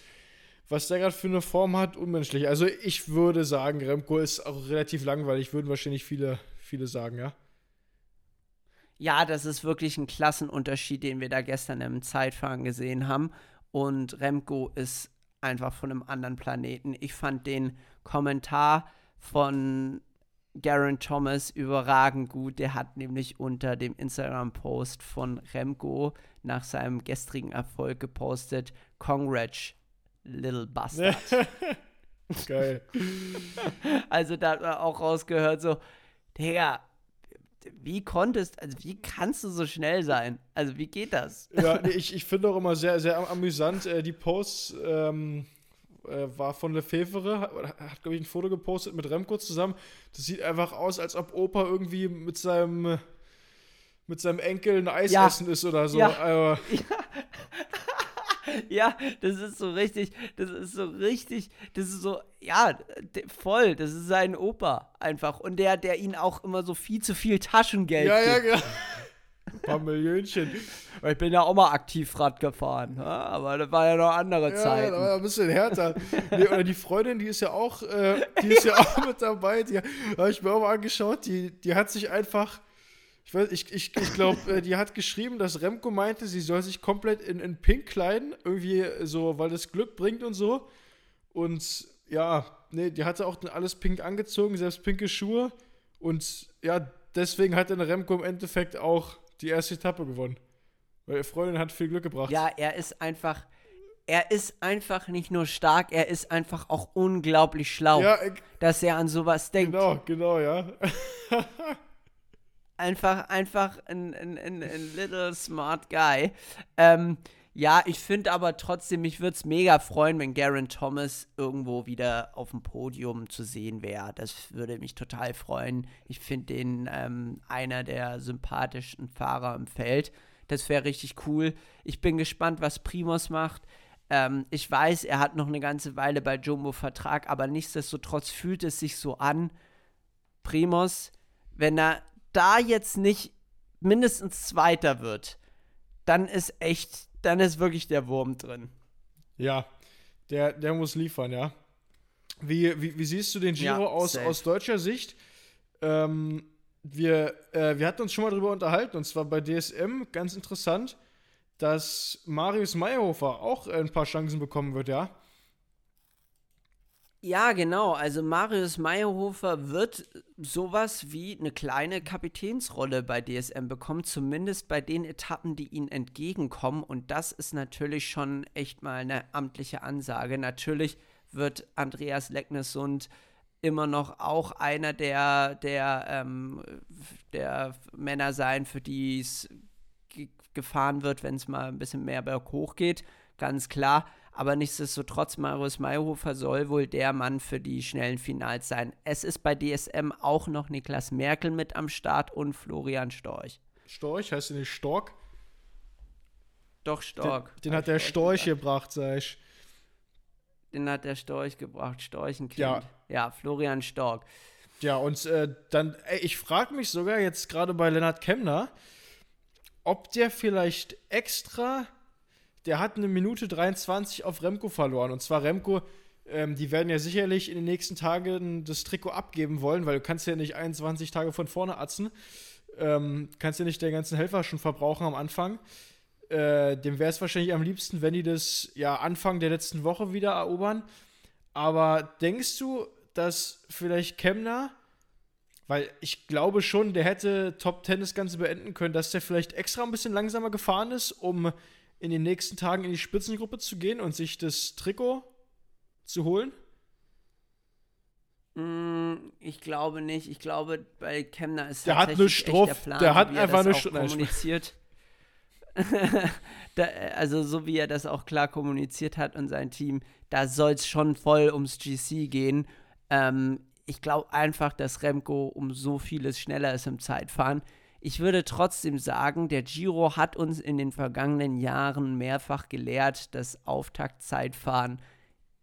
was der gerade für eine Form hat, unmenschlich. Also ich würde sagen, Remco ist auch relativ langweilig, würden wahrscheinlich viele, viele sagen, ja. Ja, das ist wirklich ein Klassenunterschied, den wir da gestern im Zeitfahren gesehen haben. Und Remco ist einfach von einem anderen Planeten. Ich fand den Kommentar von Garen Thomas überragend gut. Der hat nämlich unter dem Instagram-Post von Remco nach seinem gestrigen Erfolg gepostet: Congrats, little bastard. Geil. also da hat man auch rausgehört, so, Digga, wie konntest, also wie kannst du so schnell sein? Also wie geht das? Ja, ich, ich finde auch immer sehr, sehr amüsant, äh, die Posts ähm, äh, war von Lefevre, hat, hat glaube ich ein Foto gepostet mit Remco zusammen. Das sieht einfach aus, als ob Opa irgendwie mit seinem mit seinem Enkel ein Eis ja. essen ist oder so. Ja. Also, ja. ja, das ist so richtig, das ist so richtig, das ist so, ja, voll, das ist sein Opa einfach. Und der, der ihn auch immer so viel zu viel Taschengeld ja, gibt. Ja, ja, Ein paar Millionchen. Ich bin ja auch mal aktiv Rad gefahren, aber das war ja noch andere ja, Zeit. Ja, war ein bisschen härter. nee, oder die Freundin, die ist ja auch, äh, die ist ja. ja auch mit dabei, die habe ich mir auch mal angeschaut, die, die hat sich einfach ich weiß, ich, ich, ich glaube, äh, die hat geschrieben, dass Remco meinte, sie soll sich komplett in, in Pink kleiden, irgendwie so, weil das Glück bringt und so. Und ja, nee, die hatte auch alles pink angezogen, selbst pinke Schuhe. Und ja, deswegen hat dann Remco im Endeffekt auch die erste Etappe gewonnen. Weil ihre Freundin hat viel Glück gebracht. Ja, er ist einfach, er ist einfach nicht nur stark, er ist einfach auch unglaublich schlau, ja, ich, dass er an sowas denkt. Genau, genau, ja. einfach, einfach ein, ein, ein, ein little smart guy. Ähm, ja, ich finde aber trotzdem, mich würde es mega freuen, wenn Garen Thomas irgendwo wieder auf dem Podium zu sehen wäre. Das würde mich total freuen. Ich finde den ähm, einer der sympathischsten Fahrer im Feld. Das wäre richtig cool. Ich bin gespannt, was Primus macht. Ähm, ich weiß, er hat noch eine ganze Weile bei Jumbo Vertrag, aber nichtsdestotrotz fühlt es sich so an. Primus, wenn er da jetzt nicht mindestens Zweiter wird, dann ist echt, dann ist wirklich der Wurm drin. Ja, der, der muss liefern, ja. Wie, wie, wie siehst du den Giro ja, aus, aus deutscher Sicht? Ähm, wir, äh, wir hatten uns schon mal drüber unterhalten, und zwar bei DSM, ganz interessant, dass Marius Meyerhofer auch ein paar Chancen bekommen wird, ja. Ja, genau. Also Marius Meyerhofer wird sowas wie eine kleine Kapitänsrolle bei DSM bekommen, zumindest bei den Etappen, die ihnen entgegenkommen. Und das ist natürlich schon echt mal eine amtliche Ansage. Natürlich wird Andreas Lecknessund immer noch auch einer der, der, ähm, der Männer sein, für die es gefahren wird, wenn es mal ein bisschen mehr berghoch geht. Ganz klar. Aber nichtsdestotrotz, Marius Mayhofer soll wohl der Mann für die schnellen Finals sein. Es ist bei DSM auch noch Niklas Merkel mit am Start und Florian Storch. Storch? Heißt du nicht Stork? Doch, Stork. Den, den hat der Storch, Storch gebracht, sag ich. Den hat der Storch gebracht, Storchenkind. Ja. Ja, Florian Stork. Ja, und äh, dann, ey, ich frage mich sogar jetzt gerade bei Lennart Kemner, ob der vielleicht extra der hat eine Minute 23 auf Remco verloren. Und zwar Remco, ähm, die werden ja sicherlich in den nächsten Tagen das Trikot abgeben wollen, weil du kannst ja nicht 21 Tage von vorne atzen. Ähm, kannst ja nicht den ganzen Helfer schon verbrauchen am Anfang. Äh, dem wäre es wahrscheinlich am liebsten, wenn die das ja Anfang der letzten Woche wieder erobern. Aber denkst du, dass vielleicht Kemner, weil ich glaube schon, der hätte Top 10 das Ganze beenden können, dass der vielleicht extra ein bisschen langsamer gefahren ist, um in den nächsten Tagen in die Spitzengruppe zu gehen und sich das Trikot zu holen? Mm, ich glaube nicht. Ich glaube, bei Kemner ist der hat nur Struff. Der, Plan, der hat einfach nur Struff. kommuniziert. da, also so wie er das auch klar kommuniziert hat und sein Team, da soll es schon voll ums GC gehen. Ähm, ich glaube einfach, dass Remco um so vieles schneller ist im Zeitfahren. Ich würde trotzdem sagen, der Giro hat uns in den vergangenen Jahren mehrfach gelehrt, dass Auftaktzeitfahren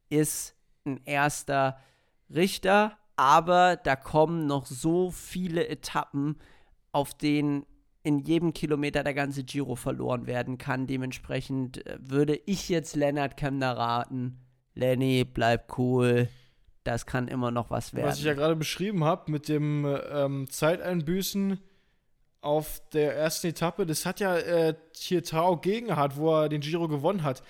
ist ein erster Richter, aber da kommen noch so viele Etappen, auf denen in jedem Kilometer der ganze Giro verloren werden kann. Dementsprechend äh, würde ich jetzt Lennart Kemner raten, Lenny, bleib cool. Das kann immer noch was werden. Was ich ja gerade beschrieben habe mit dem ähm, Zeiteinbüßen auf der ersten Etappe, das hat ja äh, hier Tao gegen hat, wo er den Giro gewonnen hat.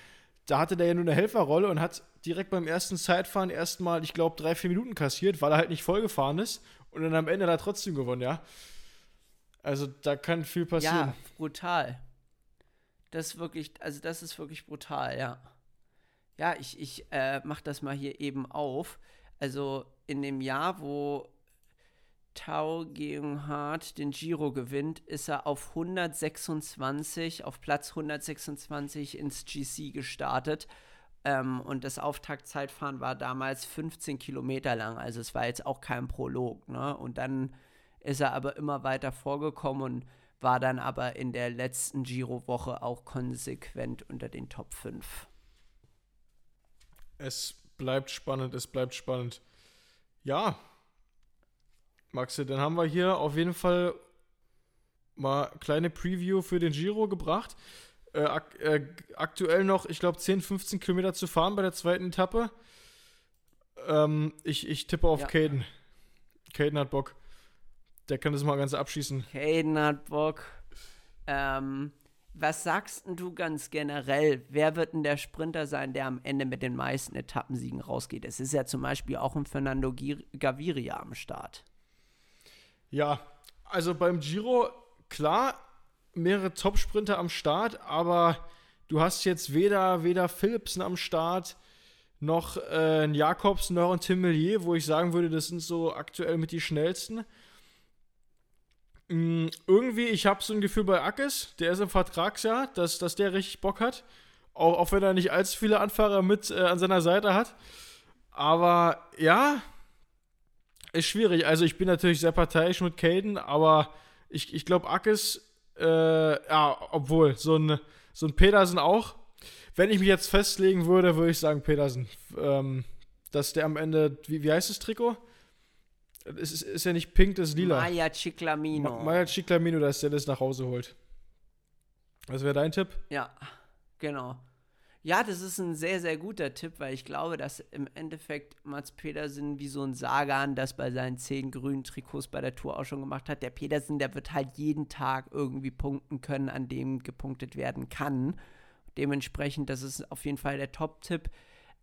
Da hatte der ja nur eine Helferrolle und hat direkt beim ersten Zeitfahren erstmal, ich glaube, drei, vier Minuten kassiert, weil er halt nicht vollgefahren ist und dann am Ende da trotzdem gewonnen, ja. Also da kann viel passieren. Ja, brutal. Das ist wirklich, also das ist wirklich brutal, ja. Ja, ich, ich äh, mach das mal hier eben auf. Also in dem Jahr, wo Tau Gegenhardt den Giro gewinnt, ist er auf 126, auf Platz 126 ins GC gestartet. Ähm, und das Auftaktzeitfahren war damals 15 Kilometer lang, also es war jetzt auch kein Prolog. Ne? Und dann ist er aber immer weiter vorgekommen und war dann aber in der letzten Giro-Woche auch konsequent unter den Top 5. Es bleibt spannend, es bleibt spannend. Ja, Maxi, dann haben wir hier auf jeden Fall mal kleine Preview für den Giro gebracht. Äh, ak äh, aktuell noch, ich glaube, 10, 15 Kilometer zu fahren bei der zweiten Etappe. Ähm, ich, ich tippe auf ja. Caden. Caden hat Bock. Der kann das mal ganz abschießen. Caden hat Bock. Ähm, was sagst du ganz generell? Wer wird denn der Sprinter sein, der am Ende mit den meisten Etappensiegen rausgeht? Es ist ja zum Beispiel auch ein Fernando Gaviria am Start. Ja, also beim Giro, klar, mehrere Top-Sprinter am Start, aber du hast jetzt weder, weder Philipsen am Start, noch äh, ein Jakobsen, noch ein Tim Millier, wo ich sagen würde, das sind so aktuell mit die schnellsten. Mhm, irgendwie, ich habe so ein Gefühl bei Ackes, der ist im Vertragsjahr, dass, dass der richtig Bock hat. Auch, auch wenn er nicht allzu viele Anfahrer mit äh, an seiner Seite hat. Aber ja, ist schwierig. Also ich bin natürlich sehr parteiisch mit Caden, aber ich, ich glaube, Ackes, äh, ja, obwohl, so ein, so ein Pedersen auch. Wenn ich mich jetzt festlegen würde, würde ich sagen Pedersen. Ähm, dass der am Ende, wie, wie heißt das Trikot? Es ist, ist ja nicht pink, das ist lila. Maya Ciclamino. Ma Maya Ciclamino, dass der das nach Hause holt. Was wäre dein Tipp? Ja, genau. Ja, das ist ein sehr, sehr guter Tipp, weil ich glaube, dass im Endeffekt Mats Pedersen wie so ein Sagan das bei seinen zehn grünen Trikots bei der Tour auch schon gemacht hat. Der Pedersen, der wird halt jeden Tag irgendwie punkten können, an dem gepunktet werden kann. Dementsprechend, das ist auf jeden Fall der Top-Tipp.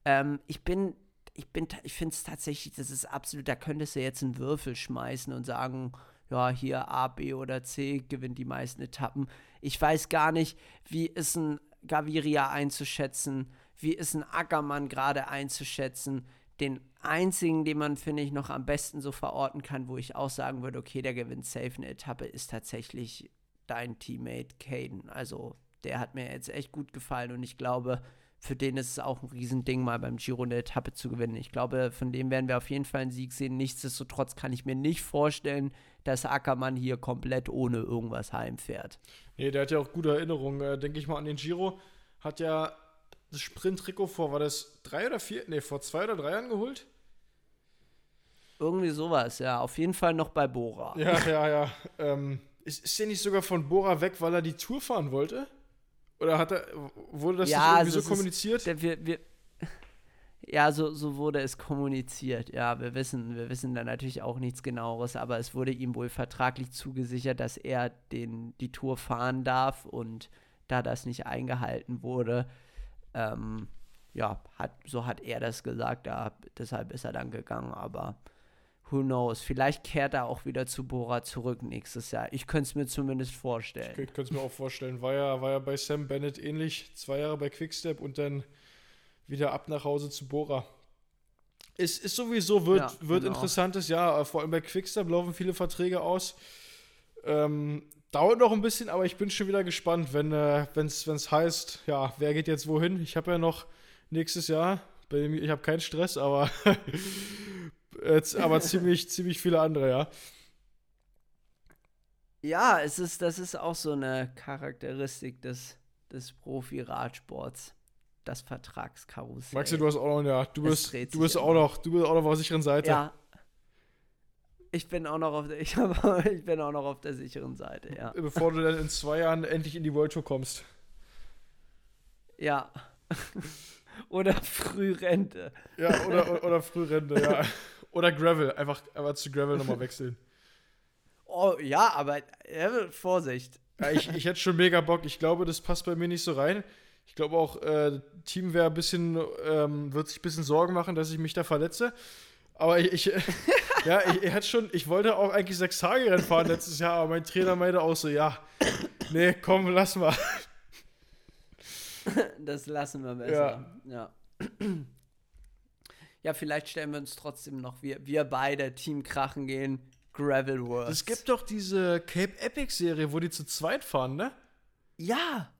Ähm, ich bin ich bin, ich finde es tatsächlich, das ist absolut, da könntest du jetzt einen Würfel schmeißen und sagen, ja, hier A, B oder C gewinnt die meisten Etappen. Ich weiß gar nicht, wie ist ein Gaviria einzuschätzen, wie ist ein Ackermann gerade einzuschätzen. Den einzigen, den man, finde ich, noch am besten so verorten kann, wo ich auch sagen würde, okay, der gewinnt safe eine Etappe, ist tatsächlich dein Teammate Caden. Also, der hat mir jetzt echt gut gefallen und ich glaube, für den ist es auch ein Riesending, mal beim Giro eine Etappe zu gewinnen. Ich glaube, von dem werden wir auf jeden Fall einen Sieg sehen. Nichtsdestotrotz kann ich mir nicht vorstellen, dass Ackermann hier komplett ohne irgendwas heimfährt. Nee, der hat ja auch gute Erinnerungen, äh, denke ich mal, an den Giro. Hat ja das Sprint-Trikot vor, war das drei oder vier? Nee, vor zwei oder drei Jahren geholt? Irgendwie sowas, ja. Auf jeden Fall noch bei Bora. Ja, ja, ja. Ähm, ist, ist der nicht sogar von Bora weg, weil er die Tour fahren wollte? Oder hat er, wurde das ja, irgendwie also so kommuniziert? Ist, der, wir, wir, ja, so, so wurde es kommuniziert. Ja, wir wissen, wir wissen da natürlich auch nichts genaueres, aber es wurde ihm wohl vertraglich zugesichert, dass er den, die Tour fahren darf und da das nicht eingehalten wurde, ähm, ja, hat, so hat er das gesagt, ja, deshalb ist er dann gegangen, aber who knows, vielleicht kehrt er auch wieder zu Bora zurück nächstes Jahr. Ich könnte es mir zumindest vorstellen. Ich könnte es mir auch vorstellen. War ja, war ja bei Sam Bennett ähnlich, zwei Jahre bei Quickstep und dann wieder ab nach Hause zu Bora. Es ist sowieso, wird, Ja, wird genau. interessantes Jahr. Vor allem bei Quickstep laufen viele Verträge aus. Ähm, dauert noch ein bisschen, aber ich bin schon wieder gespannt, wenn es wenn's heißt, ja, wer geht jetzt wohin? Ich habe ja noch nächstes Jahr, ich habe keinen Stress, aber, jetzt, aber ziemlich, ziemlich viele andere, ja. Ja, es ist, das ist auch so eine Charakteristik des, des Profi-Radsports. Das Vertragskarussell. Maxi, du hast auch noch, ja, du bist, du bist auch immer. noch, du bist auch noch auf der sicheren Seite. Ja. Ich bin auch noch auf der, ich, hab, ich bin auch noch auf der sicheren Seite, ja. Bevor du dann in zwei Jahren endlich in die World Tour kommst. Ja. Oder Frührente. Ja, oder, oder, oder Frührente, ja. Oder Gravel, einfach, einfach zu Gravel nochmal wechseln. Oh, ja, aber äh, Vorsicht. Ja, ich, ich hätte schon mega Bock. Ich glaube, das passt bei mir nicht so rein. Ich glaube auch, äh, Team wäre ein bisschen, ähm, wird sich ein bisschen Sorgen machen, dass ich mich da verletze. Aber ich, ich ja, ich, ich hätte schon, ich wollte auch eigentlich sechs Tage Rennen fahren letztes Jahr, aber mein Trainer meinte auch so, ja, nee, komm, lass mal. Das lassen wir besser. Ja. Ja, vielleicht stellen wir uns trotzdem noch, wir, wir beide Team Krachen gehen, Gravel Wars. Es gibt doch diese Cape Epic Serie, wo die zu zweit fahren, ne? Ja,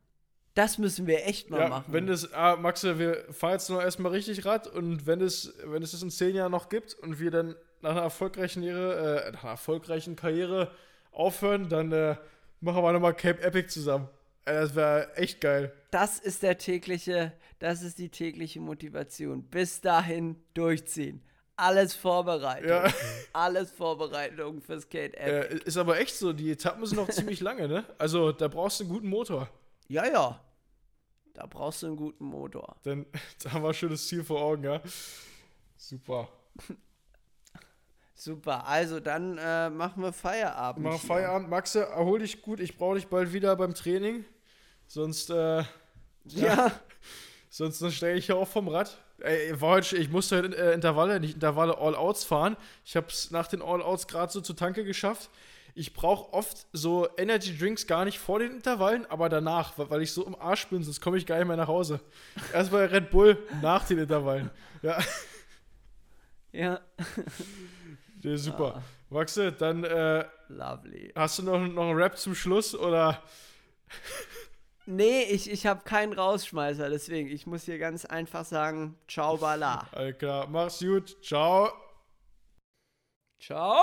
das müssen wir echt mal ja, machen. wenn das, ah, Max, wir fahren jetzt noch erstmal richtig Rad und wenn es, wenn es das in zehn Jahren noch gibt und wir dann nach einer erfolgreichen, Karriere, äh, nach einer erfolgreichen Karriere aufhören, dann äh, machen wir nochmal Cape Epic zusammen. Äh, das wäre echt geil. das ist der tägliche, das ist die tägliche Motivation. Bis dahin durchziehen. Alles Vorbereitung. Ja. Alles Vorbereitung fürs Skate App. Äh, ist aber echt so, die Etappen sind noch ziemlich lange, ne? Also da brauchst du einen guten Motor. Ja, ja. Da brauchst du einen guten Motor. Dann da haben wir ein schönes Ziel vor Augen, ja. Super. Super. Also dann äh, machen wir Feierabend. Mach. Feierabend. Maxe, erhol dich gut. Ich brauche dich bald wieder beim Training. Sonst, äh, Ja. Sonst dann steige ich hier auch vom Rad. Ey, war heute, ich musste heute äh, Intervalle, nicht Intervalle All-Outs fahren. Ich habe es nach den All-Outs gerade so zur Tanke geschafft. Ich brauche oft so Energy Drinks gar nicht vor den Intervallen, aber danach, weil ich so im Arsch bin, sonst komme ich gar nicht mehr nach Hause. Erstmal Red Bull nach den Intervallen. Ja, Ja. nee, super. Ah. Maxe, dann äh, Lovely. hast du noch, noch einen Rap zum Schluss oder? Nee, ich, ich habe keinen Rausschmeißer, deswegen, ich muss hier ganz einfach sagen, ciao, bala. Alles klar, mach's gut. Ciao. Ciao.